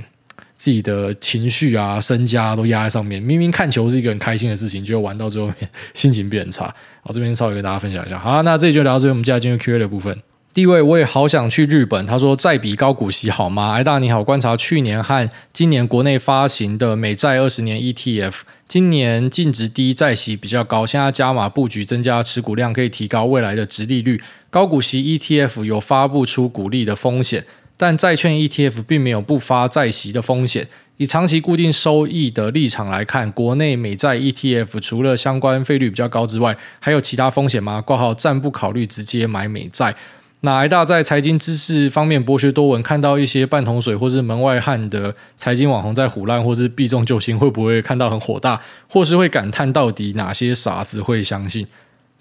自己的情绪啊、身家都压在上面。明明看球是一个很开心的事情，就玩到最后面心情变很差。好，这边稍微跟大家分享一下。好，那这里就聊到这边，我们接下来进入 Q&A 的部分。第一位，我也好想去日本。他说：“再比高股息好吗？”艾大你好，观察去年和今年国内发行的美债二十年 ETF，今年净值低，债息比较高，现在加码布局，增加持股量，可以提高未来的殖利率。高股息 ETF 有发不出股利的风险，但债券 ETF 并没有不发债息的风险。以长期固定收益的立场来看，国内美债 ETF 除了相关费率比较高之外，还有其他风险吗？挂号暂不考虑直接买美债。哪一大在财经知识方面博学多闻，看到一些半桶水或是门外汉的财经网红在唬烂，或是避重就轻，会不会看到很火大，或是会感叹到底哪些傻子会相信？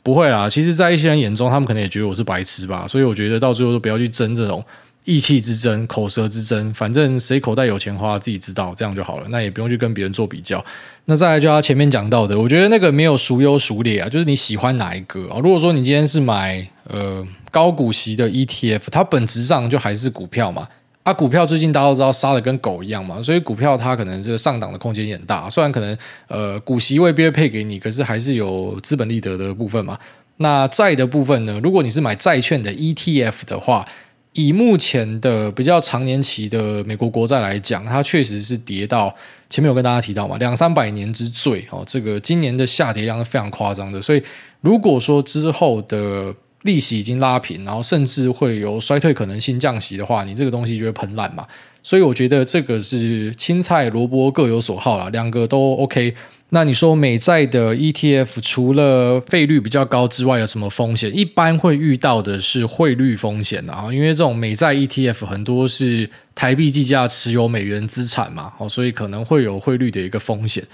不会啦，其实，在一些人眼中，他们可能也觉得我是白痴吧。所以我觉得到最后都不要去争这种意气之争、口舌之争，反正谁口袋有钱花自己知道，这样就好了。那也不用去跟别人做比较。那再来就他前面讲到的，我觉得那个没有孰优孰劣啊，就是你喜欢哪一个啊？如果说你今天是买呃。高股息的 ETF，它本质上就还是股票嘛。啊，股票最近大家都知道杀的跟狗一样嘛，所以股票它可能这个上档的空间也很大。虽然可能呃股息未必会配给你，可是还是有资本利得的部分嘛。那债的部分呢？如果你是买债券的 ETF 的话，以目前的比较长年期的美国国债来讲，它确实是跌到前面有跟大家提到嘛，两三百年之最哦。这个今年的下跌量是非常夸张的，所以如果说之后的利息已经拉平，然后甚至会有衰退可能性，降息的话，你这个东西就会喷烂嘛。所以我觉得这个是青菜萝卜各有所好啦，两个都 OK。那你说美债的 ETF 除了费率比较高之外，有什么风险？一般会遇到的是汇率风险啊，因为这种美债 ETF 很多是台币计价持有美元资产嘛，哦，所以可能会有汇率的一个风险。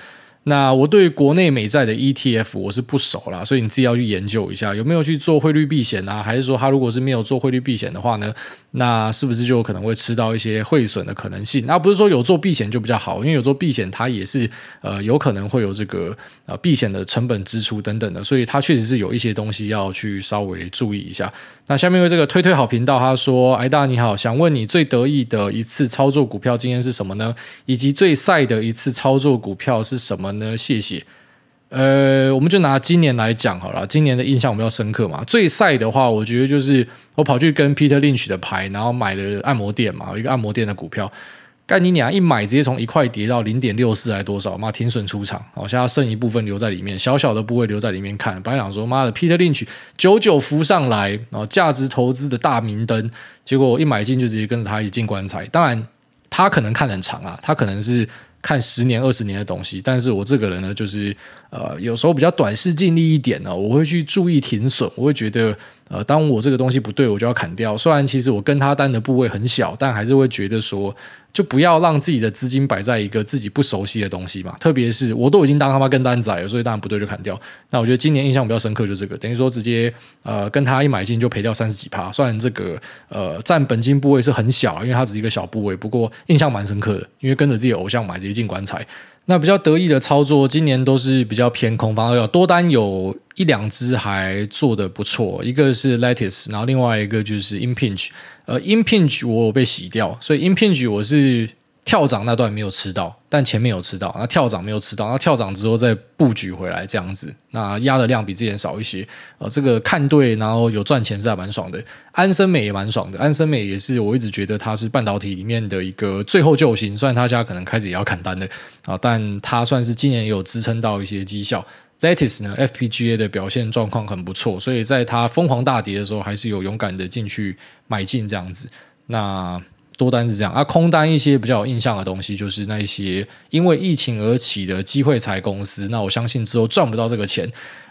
那我对国内美债的 ETF 我是不熟啦，所以你自己要去研究一下有没有去做汇率避险啊，还是说他如果是没有做汇率避险的话呢，那是不是就有可能会吃到一些汇损的可能性？那不是说有做避险就比较好，因为有做避险它也是呃有可能会有这个呃避险的成本支出等等的，所以它确实是有一些东西要去稍微注意一下。那下面为这个推推好频道，他说：“哎大你好，想问你最得意的一次操作股票经验是什么呢？以及最赛的一次操作股票是什么呢？谢谢。呃，我们就拿今年来讲好了，今年的印象我们要深刻嘛。最赛的话，我觉得就是我跑去跟 Peter Lynch 的牌，然后买了按摩店嘛，一个按摩店的股票。干你娘！一买直接从一块跌到零点六四还多少？妈停损出场，好，现在剩一部分留在里面，小小的部位留在里面看。本来想说妈的，Peter Lynch 久久浮上来，然后价值投资的大明灯，结果我一买进就直接跟着他一进棺材。当然，他可能看很长啊，他可能是看十年、二十年的东西，但是我这个人呢，就是呃，有时候比较短视尽力一点呢，我会去注意停损，我会觉得。呃，当我这个东西不对，我就要砍掉。虽然其实我跟他单的部位很小，但还是会觉得说，就不要让自己的资金摆在一个自己不熟悉的东西嘛。特别是我都已经当他妈跟单仔了，所以当然不对就砍掉。那我觉得今年印象比较深刻就是这个，等于说直接呃跟他一买进就赔掉三十几趴。虽然这个呃占本金部位是很小，因为它只是一个小部位，不过印象蛮深刻的，因为跟着自己的偶像买，直接进棺材。那比较得意的操作，今年都是比较偏空方，有多单有一两只还做得不错，一个是 Lattice，然后另外一个就是 Impinj，呃，Impinge 我有被洗掉，所以 Impinge 我是。跳涨那段没有吃到，但前面有吃到。那跳涨没有吃到，那跳涨之后再布局回来这样子，那压的量比之前少一些。呃，这个看对，然后有赚钱是还蛮爽的。安森美也蛮爽的，安森美也是我一直觉得它是半导体里面的一个最后救星，虽然他家可能开始也要砍单的啊，但它算是今年有支撑到一些绩效。Lattice 呢，FPGA 的表现状况很不错，所以在它疯狂大跌的时候，还是有勇敢的进去买进这样子。那。多单是这样，啊，空单一些比较有印象的东西，就是那一些因为疫情而起的机会财公司。那我相信之后赚不到这个钱。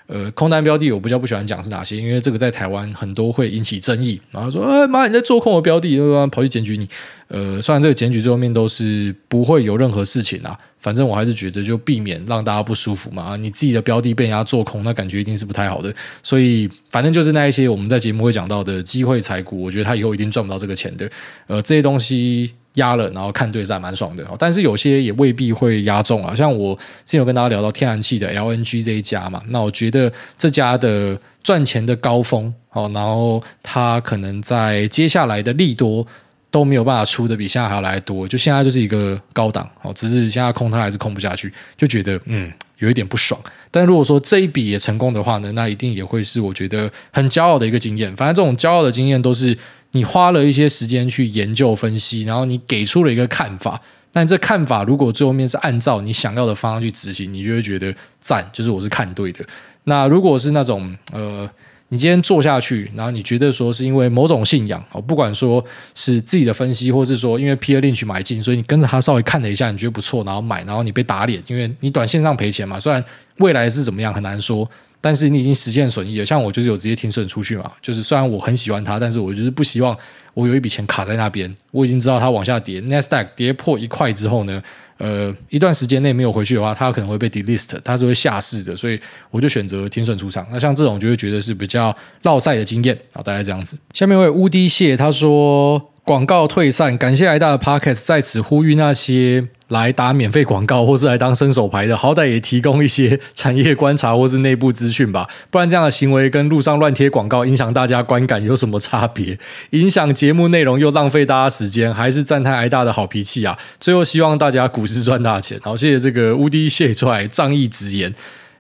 呃，空单标的我比较不喜欢讲是哪些，因为这个在台湾很多会引起争议。然后说，哎妈，你在做空我标的，跑去检举你。呃，虽然这个检举最后面都是不会有任何事情啊，反正我还是觉得就避免让大家不舒服嘛。你自己的标的被人家做空，那感觉一定是不太好的。所以，反正就是那一些我们在节目会讲到的机会财股，我觉得他以后一定赚不到这个钱的。呃，这些东西。压了，然后看对战蛮爽的，但是有些也未必会压中啊。像我之前有跟大家聊到天然气的 LNG 这一家嘛，那我觉得这家的赚钱的高峰，哦然后它可能在接下来的利多都没有办法出的比现在还要来多，就现在就是一个高档，哦，只是现在空它还是空不下去，就觉得嗯有一点不爽。但如果说这一笔也成功的话呢，那一定也会是我觉得很骄傲的一个经验。反正这种骄傲的经验都是。你花了一些时间去研究分析，然后你给出了一个看法，但这看法如果最后面是按照你想要的方向去执行，你就会觉得赞，就是我是看对的。那如果是那种呃，你今天做下去，然后你觉得说是因为某种信仰哦，不管说是自己的分析，或是说因为 Peter Lynch 买进，所以你跟着他稍微看了一下，你觉得不错，然后买，然后你被打脸，因为你短线上赔钱嘛，虽然未来是怎么样很难说。但是你已经实现损益了，像我就是有直接停损出去嘛，就是虽然我很喜欢它，但是我就是不希望我有一笔钱卡在那边。我已经知道它往下跌，Nasdaq 跌破一块之后呢，呃，一段时间内没有回去的话，他可能会被 delist，他是会下市的，所以我就选择天顺出场。那像这种就会觉得是比较绕赛的经验啊，大概这样子。下面一位乌迪蟹他说。广告退散，感谢癌大的 Podcast 在此呼吁那些来打免费广告或是来当伸手牌的，好歹也提供一些产业观察或是内部资讯吧，不然这样的行为跟路上乱贴广告影响大家观感有什么差别？影响节目内容又浪费大家时间，还是赞叹癌大的好脾气啊！最后希望大家股市赚大钱。好，谢谢这个乌迪谢出来仗义直言。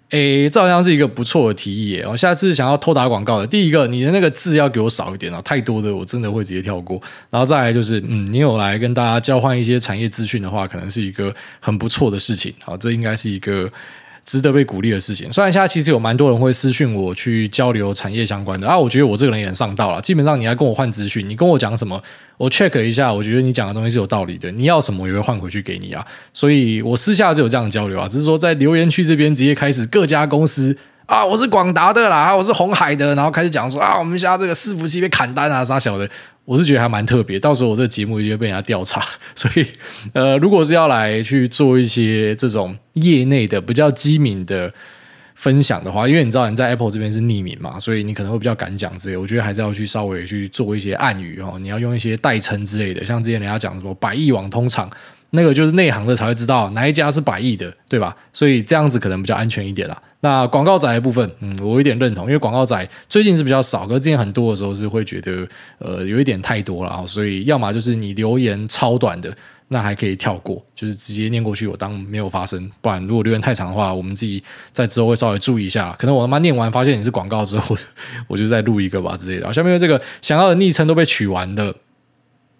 诶，这好像是一个不错的提议耶。我下次想要偷打广告的，第一个，你的那个字要给我少一点啊，太多的我真的会直接跳过。然后再来就是，嗯，你有来跟大家交换一些产业资讯的话，可能是一个很不错的事情。好，这应该是一个。值得被鼓励的事情。虽然现在其实有蛮多人会私讯我去交流产业相关的啊，我觉得我这个人也很上道了。基本上你要跟我换资讯，你跟我讲什么，我 check 一下，我觉得你讲的东西是有道理的。你要什么，我也会换回去给你啊。所以我私下就有这样的交流啊，只是说在留言区这边直接开始各家公司啊，我是广达的啦，我是红海的，然后开始讲说啊，我们家这个伺服器被砍单啊，啥小的。我是觉得还蛮特别，到时候我这个节目就会被人家调查，*laughs* 所以呃，如果是要来去做一些这种业内的比较机敏的分享的话，因为你知道你在 Apple 这边是匿名嘛，所以你可能会比较敢讲之类。我觉得还是要去稍微去做一些暗语哦，你要用一些代称之类的，像之前人家讲什么百亿网通厂。那个就是内行的才会知道哪一家是百亿的，对吧？所以这样子可能比较安全一点啦。那广告仔的部分，嗯，我有点认同，因为广告仔最近是比较少，可是之前很多的时候是会觉得，呃，有一点太多了。所以要么就是你留言超短的，那还可以跳过，就是直接念过去，我当没有发生。不然如果留言太长的话，我们自己在之后会稍微注意一下。可能我他妈念完发现你是广告之后，我就再录一个吧之类的。好，下面这个想要的昵称都被取完的。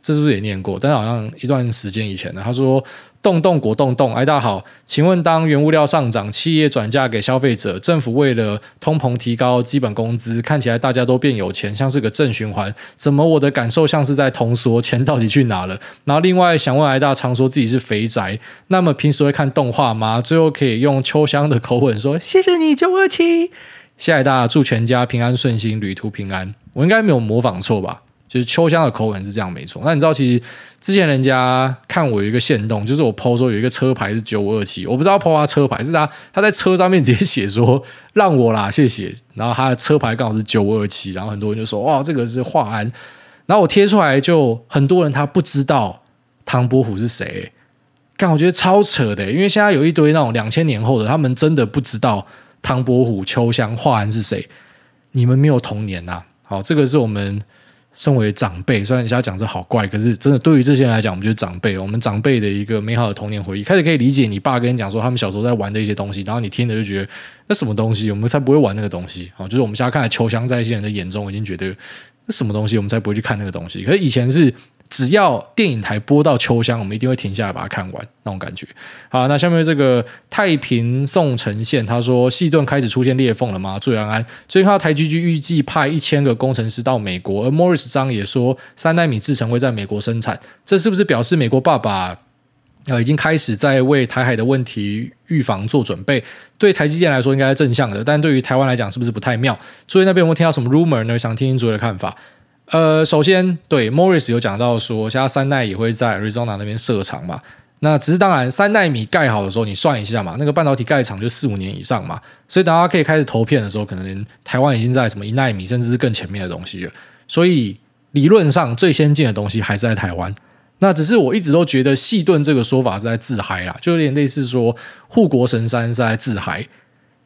这是不是也念过？但好像一段时间以前呢，他说。动动果冻冻，哎，大家好，请问当原物料上涨，企业转嫁给消费者，政府为了通膨提高基本工资，看起来大家都变有钱，像是个正循环，怎么我的感受像是在通缩，钱到底去哪了？然后另外想问，哎大常说自己是肥宅，那么平时会看动画吗？最后可以用秋香的口吻说，谢谢你九二七，谢谢大家，祝全家平安顺心，旅途平安。我应该没有模仿错吧？就是秋香的口吻是这样没错，那你知道其实之前人家看我有一个线动，就是我 po 说有一个车牌是九五二七，我不知道 po 他车牌是他他在车上面直接写说让我啦谢谢，然后他的车牌刚好是九五二七，然后很多人就说哇这个是华安，然后我贴出来就很多人他不知道唐伯虎是谁，但我觉得超扯的，因为现在有一堆那种两千年后的，他们真的不知道唐伯虎、秋香、华安是谁，你们没有童年呐，好这个是我们。身为长辈，虽然你现在讲这好怪，可是真的对于这些人来讲，我们就是长辈。我们长辈的一个美好的童年回忆，开始可以理解你爸跟你讲说他们小时候在玩的一些东西，然后你听着就觉得那什么东西，我们才不会玩那个东西啊！就是我们现在看来，秋香在一些人的眼中已经觉得那什么东西，我们才不会去看那个东西。可是以前是。只要电影台播到秋香，我们一定会停下来把它看完，那种感觉。好，那下面这个太平宋城县，他说，矽顿开始出现裂缝了吗？注意安安。最近看到台积局预计派一千个工程师到美国，而 Morris 商也说三奈米制程会在美国生产，这是不是表示美国爸爸呃已经开始在为台海的问题预防做准备？对台积电来说应该是正向的，但对于台湾来讲是不是不太妙？所以那边有没有听到什么 rumor 呢？想听听诸位的看法。呃，首先对 Morris 有讲到说，现在三奈也会在 Arizona 那边设厂嘛。那只是当然，三奈米盖好的时候，你算一下嘛，那个半导体盖厂就四五年以上嘛。所以大家可以开始投片的时候，可能台湾已经在什么一奈米，甚至是更前面的东西。所以理论上最先进的东西还是在台湾。那只是我一直都觉得细盾这个说法是在自嗨啦，就有点类似说护国神山是在自嗨。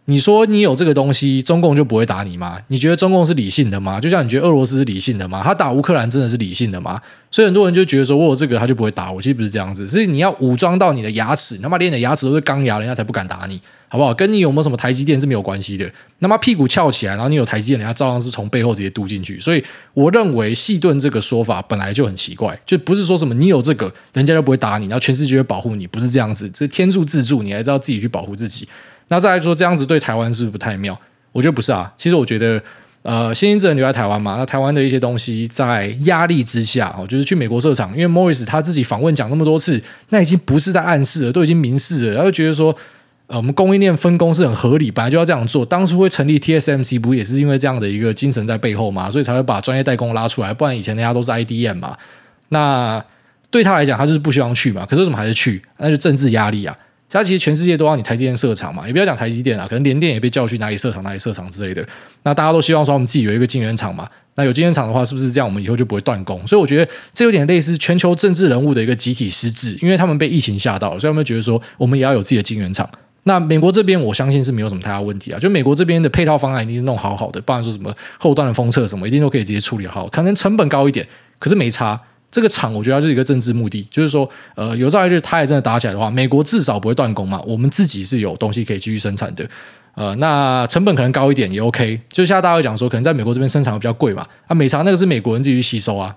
你说你有这个东西，中共就不会打你吗？你觉得中共是理性的吗？就像你觉得俄罗斯是理性的吗？他打乌克兰真的是理性的吗？所以很多人就觉得说，我有这个他就不会打我，其实不是这样子。所以你要武装到你的牙齿，他妈连你的牙齿都是钢牙，人家才不敢打你，好不好？跟你有没有什么台积电是没有关系的。那么屁股翘起来，然后你有台积电，人家照样是从背后直接嘟进去。所以我认为细盾这个说法本来就很奇怪，就不是说什么你有这个，人家就不会打你，然后全世界会保护你，不是这样子。这天助自助，你还是要自己去保护自己。那再来说这样子对台湾是不是不太妙？我觉得不是啊。其实我觉得，呃，先进制程留在台湾嘛。那台湾的一些东西在压力之下，哦，就是去美国设厂。因为 Morris 他自己访问讲那么多次，那已经不是在暗示了，都已经明示了。然后觉得说，呃，我们供应链分工是很合理，本来就要这样做。当初会成立 TSMC，不也是因为这样的一个精神在背后嘛？所以才会把专业代工拉出来。不然以前人家都是 IDM 嘛。那对他来讲，他就是不希望去嘛。可是为什么还是去？那就政治压力啊。它其实全世界都让你台积电设厂嘛，也不要讲台积电啊，可能联电也被叫去哪里设厂哪里设厂之类的。那大家都希望说我们自己有一个晶圆厂嘛，那有晶圆厂的话，是不是这样我们以后就不会断供？所以我觉得这有点类似全球政治人物的一个集体失智，因为他们被疫情吓到了，所以他们觉得说我们也要有自己的晶圆厂。那美国这边我相信是没有什么太大问题啊，就美国这边的配套方案一定是弄好好的，不然说什么后端的封测什么一定都可以直接处理好，可能成本高一点，可是没差。这个厂我觉得它就是一个政治目的，就是说，呃，有朝一日它也真的打起来的话，美国至少不会断供嘛，我们自己是有东西可以继续生产的，呃，那成本可能高一点也 OK。就像大家会讲说，可能在美国这边生产会比较贵嘛，啊，美厂那个是美国人自己去吸收啊，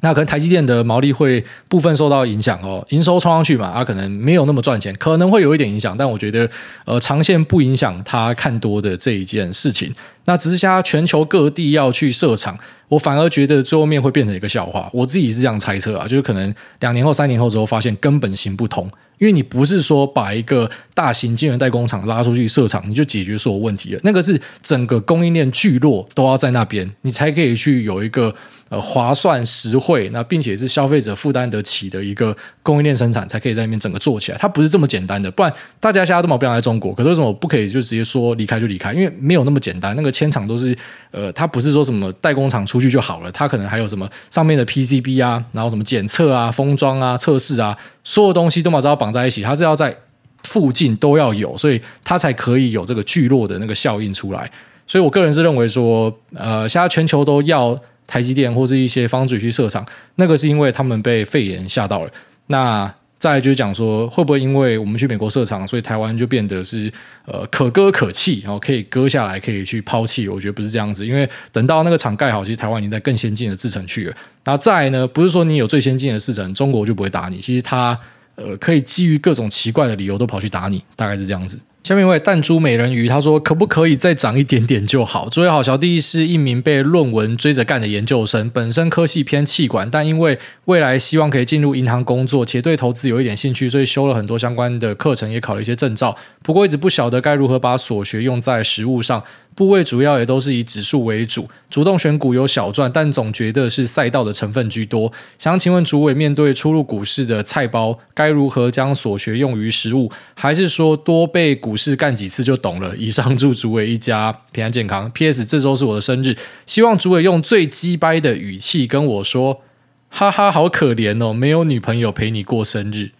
那可能台积电的毛利会部分受到影响哦，营收冲上去嘛，啊，可能没有那么赚钱，可能会有一点影响，但我觉得，呃，长线不影响他看多的这一件事情。那只是现在全球各地要去设厂。我反而觉得最后面会变成一个笑话，我自己是这样猜测啊，就是可能两年后、三年后之后，发现根本行不通，因为你不是说把一个大型晶圆代工厂拉出去设厂，你就解决所有问题了。那个是整个供应链聚落都要在那边，你才可以去有一个呃划算实惠，那并且是消费者负担得起的一个供应链生产，才可以在那边整个做起来。它不是这么简单的，不然大家现在都毛病在中国，可是为什么不可以就直接说离开就离开？因为没有那么简单，那个迁厂都是呃，它不是说什么代工厂出出去就好了，它可能还有什么上面的 PCB 啊，然后什么检测啊、封装啊、测试啊，所有东西都把它绑在一起，它是要在附近都要有，所以它才可以有这个聚落的那个效应出来。所以我个人是认为说，呃，现在全球都要台积电或是一些方嘴去设厂，那个是因为他们被肺炎吓到了。那再就是讲说，会不会因为我们去美国设厂，所以台湾就变得是呃可歌可泣，然后可以割下来，可以去抛弃？我觉得不是这样子，因为等到那个厂盖好，其实台湾已经在更先进的制程去了。那再呢，不是说你有最先进的制程，中国就不会打你。其实它呃可以基于各种奇怪的理由都跑去打你，大概是这样子。下面一位弹珠美人鱼，他说：“可不可以再涨一点点就好？”诸位好，小弟是一名被论文追着干的研究生，本身科系偏气管，但因为未来希望可以进入银行工作，且对投资有一点兴趣，所以修了很多相关的课程，也考了一些证照。不过一直不晓得该如何把所学用在实务上。部位主要也都是以指数为主，主动选股有小赚，但总觉得是赛道的成分居多。想请问主委，面对初入股市的菜包，该如何将所学用于实务？还是说多被股不是干几次就懂了？以上祝主委一家平安健康。P.S. 这周是我的生日，希望主委用最鸡掰的语气跟我说：“哈哈，好可怜哦，没有女朋友陪你过生日。”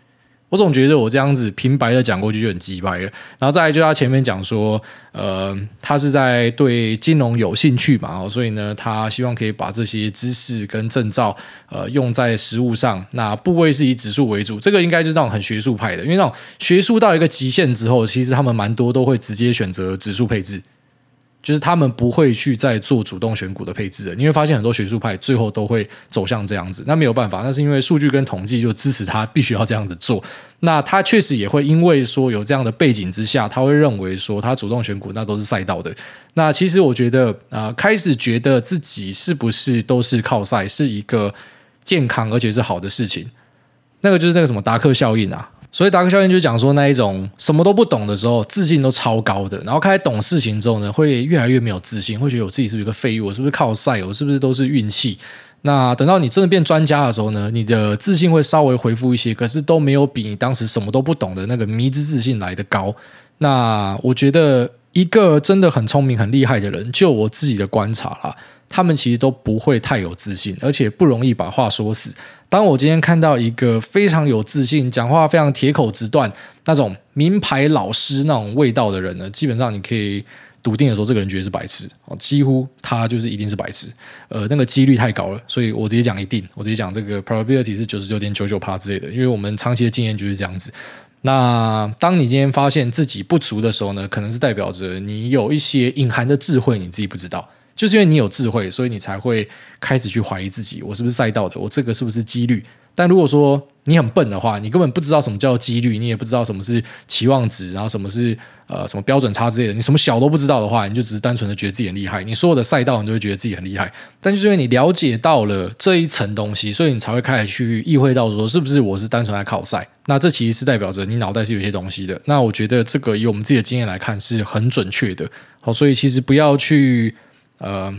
我总觉得我这样子平白的讲过去就很鸡掰了，然后再来就他前面讲说，呃，他是在对金融有兴趣嘛，所以呢，他希望可以把这些知识跟证照，呃，用在实务上。那部位是以指数为主，这个应该就是那种很学术派的，因为那种学术到一个极限之后，其实他们蛮多都会直接选择指数配置。就是他们不会去再做主动选股的配置的，你会发现很多学术派最后都会走向这样子，那没有办法，那是因为数据跟统计就支持他必须要这样子做。那他确实也会因为说有这样的背景之下，他会认为说他主动选股那都是赛道的。那其实我觉得啊、开始觉得自己是不是都是靠赛，是一个健康而且是好的事情。那个就是那个什么达克效应啊。所以达克效应就讲说，那一种什么都不懂的时候，自信都超高的，然后开始懂事情之后呢，会越来越没有自信，会觉得我自己是不是一个废物，我是不是靠赛，我是不是都是运气？那等到你真的变专家的时候呢，你的自信会稍微恢复一些，可是都没有比你当时什么都不懂的那个迷之自信来得高。那我觉得一个真的很聪明、很厉害的人，就我自己的观察啦。他们其实都不会太有自信，而且不容易把话说死。当我今天看到一个非常有自信、讲话非常铁口直断、那种名牌老师那种味道的人呢，基本上你可以笃定的说，这个人绝对是白痴哦，几乎他就是一定是白痴。呃，那个几率太高了，所以我直接讲一定，我直接讲这个 probability 是九十九点九九趴之类的，因为我们长期的经验就是这样子。那当你今天发现自己不足的时候呢，可能是代表着你有一些隐含的智慧，你自己不知道。就是因为你有智慧，所以你才会开始去怀疑自己：我是不是赛道的？我这个是不是几率？但如果说你很笨的话，你根本不知道什么叫几率，你也不知道什么是期望值，然后什么是呃什么标准差之类的，你什么小都不知道的话，你就只是单纯的觉得自己很厉害。你所有的赛道，你都会觉得自己很厉害。但就是因为你了解到了这一层东西，所以你才会开始去意会到说，是不是我是单纯来靠赛？那这其实是代表着你脑袋是有些东西的。那我觉得这个以我们自己的经验来看是很准确的。好，所以其实不要去。呃，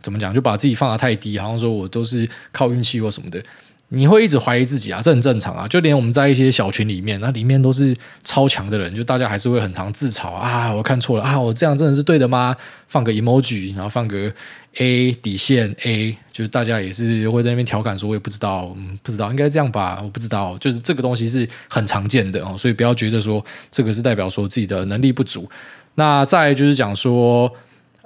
怎么讲？就把自己放得太低，好像说我都是靠运气或什么的，你会一直怀疑自己啊，这很正常啊。就连我们在一些小群里面，那里面都是超强的人，就大家还是会很常自嘲啊，我看错了啊，我这样真的是对的吗？放个 emoji，然后放个 A 底线 A，就是大家也是会在那边调侃说，我也不知道，嗯，不知道应该这样吧，我不知道，就是这个东西是很常见的哦，所以不要觉得说这个是代表说自己的能力不足。那再就是讲说。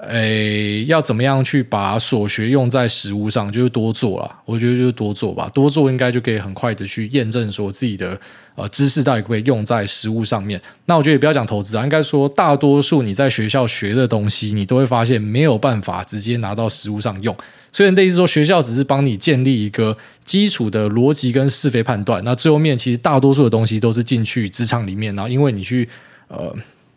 诶，要怎么样去把所学用在实物上？就是多做啦，我觉得就是多做吧，多做应该就可以很快的去验证说自己的呃知识到底可不可以用在实物上面。那我觉得也不要讲投资啊，应该说大多数你在学校学的东西，你都会发现没有办法直接拿到实物上用。虽然类似说学校只是帮你建立一个基础的逻辑跟是非判断，那最后面其实大多数的东西都是进去职场里面，然后因为你去呃。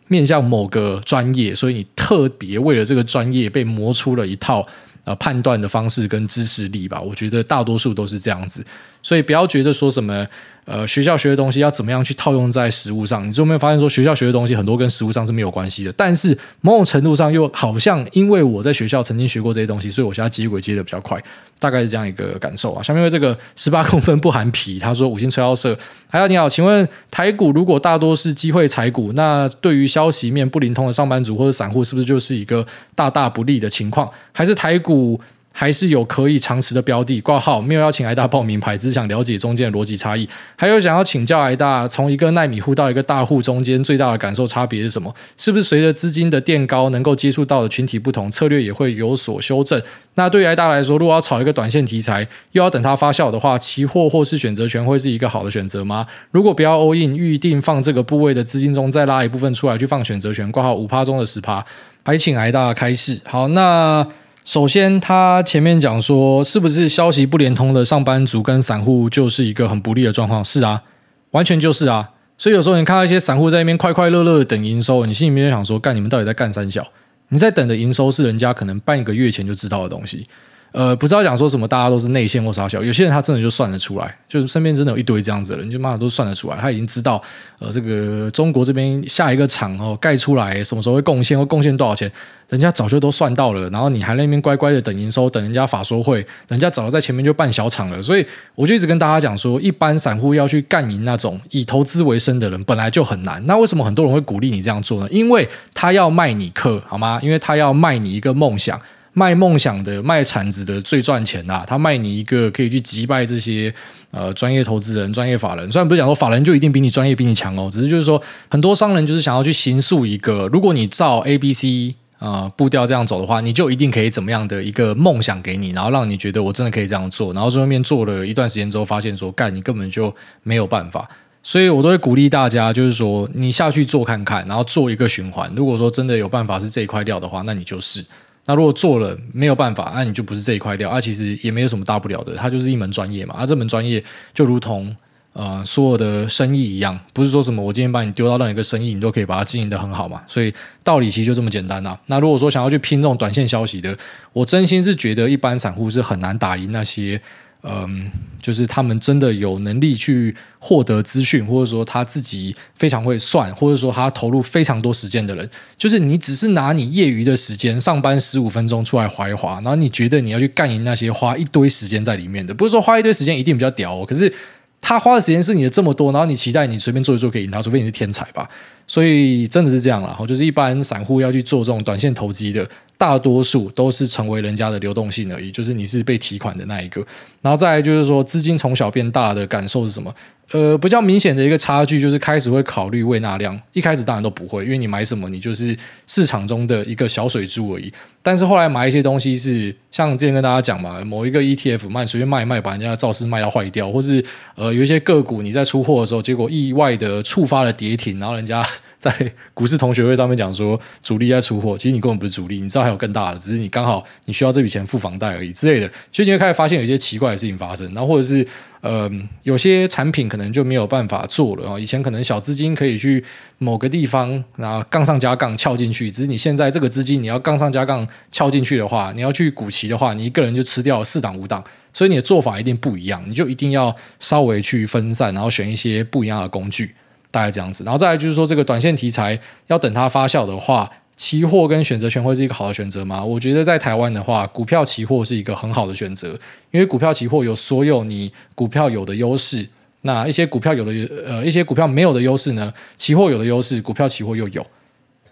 面向某个专业，所以你特别为了这个专业被磨出了一套呃判断的方式跟知识力吧。我觉得大多数都是这样子，所以不要觉得说什么。呃，学校学的东西要怎么样去套用在实物上？你有没有发现说学校学的东西很多跟实物上是没有关系的？但是某种程度上又好像因为我在学校曾经学过这些东西，所以我现在接轨接的比较快，大概是这样一个感受啊。下面为这个十八 *laughs* 公分不含皮，他说五星吹到社，还有你好，请问台股如果大多是机会财股，那对于消息面不灵通的上班族或者散户，是不是就是一个大大不利的情况？还是台股？还是有可以长持的标的。挂号没有要请癌大报名牌，只是想了解中间的逻辑差异。还有想要请教癌大，从一个奈米户到一个大户中间最大的感受差别是什么？是不是随着资金的垫高，能够接触到的群体不同，策略也会有所修正？那对于癌大来说，如果要炒一个短线题材，又要等它发酵的话，期货或是选择权会是一个好的选择吗？如果不要 all in，预定放这个部位的资金中再拉一部分出来去放选择权，挂号五趴中的十趴，还请癌大开示。好，那首先他前面讲说，是不是消息不连通的上班族跟散户就是一个很不利的状况？是啊，完全就是啊。所以有时候你看到一些散户在那边快快乐乐的等营收，你心里面就想说，干你们到底在干三小？你在等的营收是人家可能半个月前就知道的东西，呃，不知道讲说什么，大家都是内线或啥小，有些人他真的就算得出来，就是身边真的有一堆这样子的人，就妈的都算得出来，他已经知道，呃，这个中国这边下一个厂哦盖出来什么时候会贡献，会贡献多少钱。人家早就都算到了，然后你还那边乖乖的等营收，等人家法说会，人家早就在前面就办小厂了。所以我就一直跟大家讲说，一般散户要去干赢那种以投资为生的人，本来就很难。那为什么很多人会鼓励你这样做呢？因为他要卖你课，好吗？因为他要卖你一个梦想，卖梦想的、卖铲子的最赚钱呐。他卖你一个可以去击败这些呃专业投资人、专业法人。虽然不是讲说法人就一定比你专业、比你强哦，只是就是说很多商人就是想要去形塑一个，如果你照 A、B、C。呃，步调这样走的话，你就一定可以怎么样的一个梦想给你，然后让你觉得我真的可以这样做，然后在外面做了一段时间之后，发现说干你根本就没有办法，所以我都会鼓励大家，就是说你下去做看看，然后做一个循环。如果说真的有办法是这一块料的话，那你就是；那如果做了没有办法，那你就不是这一块料。啊，其实也没有什么大不了的，它就是一门专业嘛。啊，这门专业就如同。呃，所有的生意一样，不是说什么我今天把你丢到任何一个生意，你都可以把它经营得很好嘛。所以道理其实就这么简单呐、那如果说想要去拼这种短线消息的，我真心是觉得一般散户是很难打赢那些，嗯、就是他们真的有能力去获得资讯，或者说他自己非常会算，或者说他投入非常多时间的人。就是你只是拿你业余的时间，上班十五分钟出来滑一滑，然后你觉得你要去干赢那些花一堆时间在里面的，不是说花一堆时间一定比较屌哦，可是。他花的时间是你的这么多，然后你期待你随便做一做可以赢他，除非你是天才吧。所以真的是这样啦，就是一般散户要去做这种短线投机的，大多数都是成为人家的流动性而已，就是你是被提款的那一个。然后再来就是说，资金从小变大的感受是什么？呃，比较明显的一个差距就是开始会考虑未纳量，一开始当然都不会，因为你买什么你就是市场中的一个小水珠而已。但是后来买一些东西是像之前跟大家讲嘛，某一个 ETF 卖随便卖一卖，把人家的造势卖到坏掉，或是呃有一些个股你在出货的时候，结果意外的触发了跌停，然后人家在股市同学会上面讲说主力在出货，其实你根本不是主力，你知道还有更大的，只是你刚好你需要这笔钱付房贷而已之类的，所以你会开始发现有一些奇怪的事情发生，然后或者是。呃，有些产品可能就没有办法做了啊。以前可能小资金可以去某个地方，然后杠上加杠撬进去。只是你现在这个资金，你要杠上加杠撬进去的话，你要去股期的话，你一个人就吃掉四档五档，所以你的做法一定不一样。你就一定要稍微去分散，然后选一些不一样的工具，大概这样子。然后再来就是说，这个短线题材要等它发酵的话。期货跟选择权会是一个好的选择吗？我觉得在台湾的话，股票期货是一个很好的选择，因为股票期货有所有你股票有的优势，那一些股票有的呃一些股票没有的优势呢，期货有的优势，股票期货又有。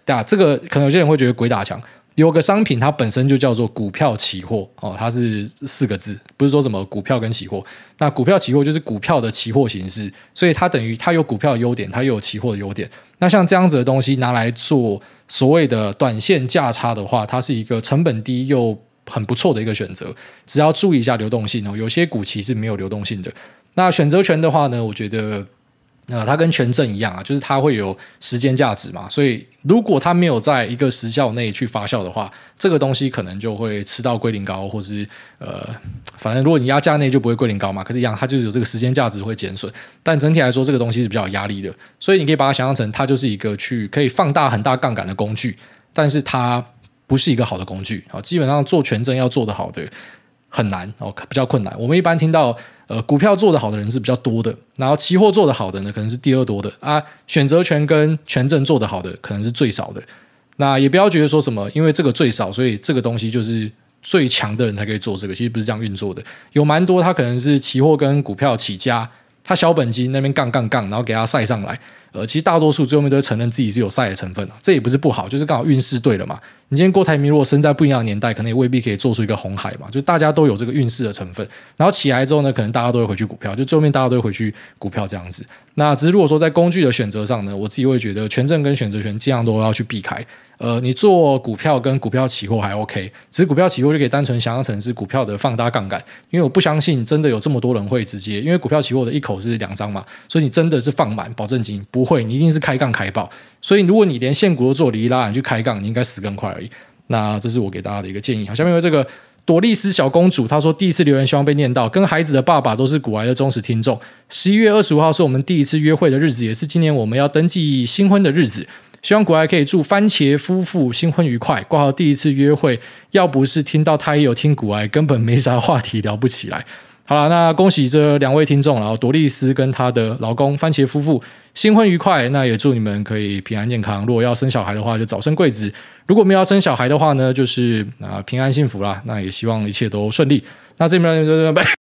对啊，这个可能有些人会觉得鬼打墙。有个商品，它本身就叫做股票期货哦，它是四个字，不是说什么股票跟期货。那股票期货就是股票的期货形式，所以它等于它有股票的优点，它又有期货的优点。那像这样子的东西拿来做所谓的短线价差的话，它是一个成本低又很不错的一个选择。只要注意一下流动性哦，有些股期是没有流动性的。那选择权的话呢，我觉得。那它跟权证一样啊，就是它会有时间价值嘛，所以如果它没有在一个时效内去发酵的话，这个东西可能就会吃到归零高，或是呃，反正如果你压价内就不会归零高嘛。可是，一样它就是有这个时间价值会减损，但整体来说，这个东西是比较有压力的，所以你可以把它想象成它就是一个去可以放大很大杠杆的工具，但是它不是一个好的工具啊。基本上做权证要做得好的很难哦，比较困难。我们一般听到。呃，股票做得好的人是比较多的，然后期货做得好的呢，可能是第二多的啊。选择权跟权证做得好的，可能是最少的。那也不要觉得说什么，因为这个最少，所以这个东西就是最强的人才可以做这个。其实不是这样运作的，有蛮多他可能是期货跟股票起家，他小本金那边杠杠杠，然后给他塞上来，呃，其实大多数最后面都会承认自己是有赛的成分啊，这也不是不好，就是刚好运势对了嘛。你今天郭台铭如果生在不一样的年代，可能也未必可以做出一个红海嘛。就大家都有这个运势的成分，然后起来之后呢，可能大家都会回去股票，就最后面大家都会回去股票这样子。那只是如果说在工具的选择上呢，我自己会觉得权证跟选择权尽量都要去避开。呃，你做股票跟股票期货还 OK，只是股票期货就可以单纯想象成是股票的放大杠杆，因为我不相信真的有这么多人会直接，因为股票期货的一口是两张嘛，所以你真的是放满保证金不会，你一定是开杠开爆，所以如果你连现股都做离拉，你去开杠，你应该死更快而已。那这是我给大家的一个建议。好，下面有这个朵丽丝小公主，她说第一次留言希望被念到，跟孩子的爸爸都是古癌的忠实听众。十一月二十五号是我们第一次约会的日子，也是今年我们要登记新婚的日子。希望古埃可以祝番茄夫妇新婚愉快。挂号第一次约会，要不是听到他也有听古埃，根本没啥话题聊不起来。好了，那恭喜这两位听众，然后朵丽丝跟她的老公番茄夫妇新婚愉快。那也祝你们可以平安健康。如果要生小孩的话，就早生贵子；如果没有要生小孩的话呢，就是啊平安幸福啦。那也希望一切都顺利。那这边拜拜。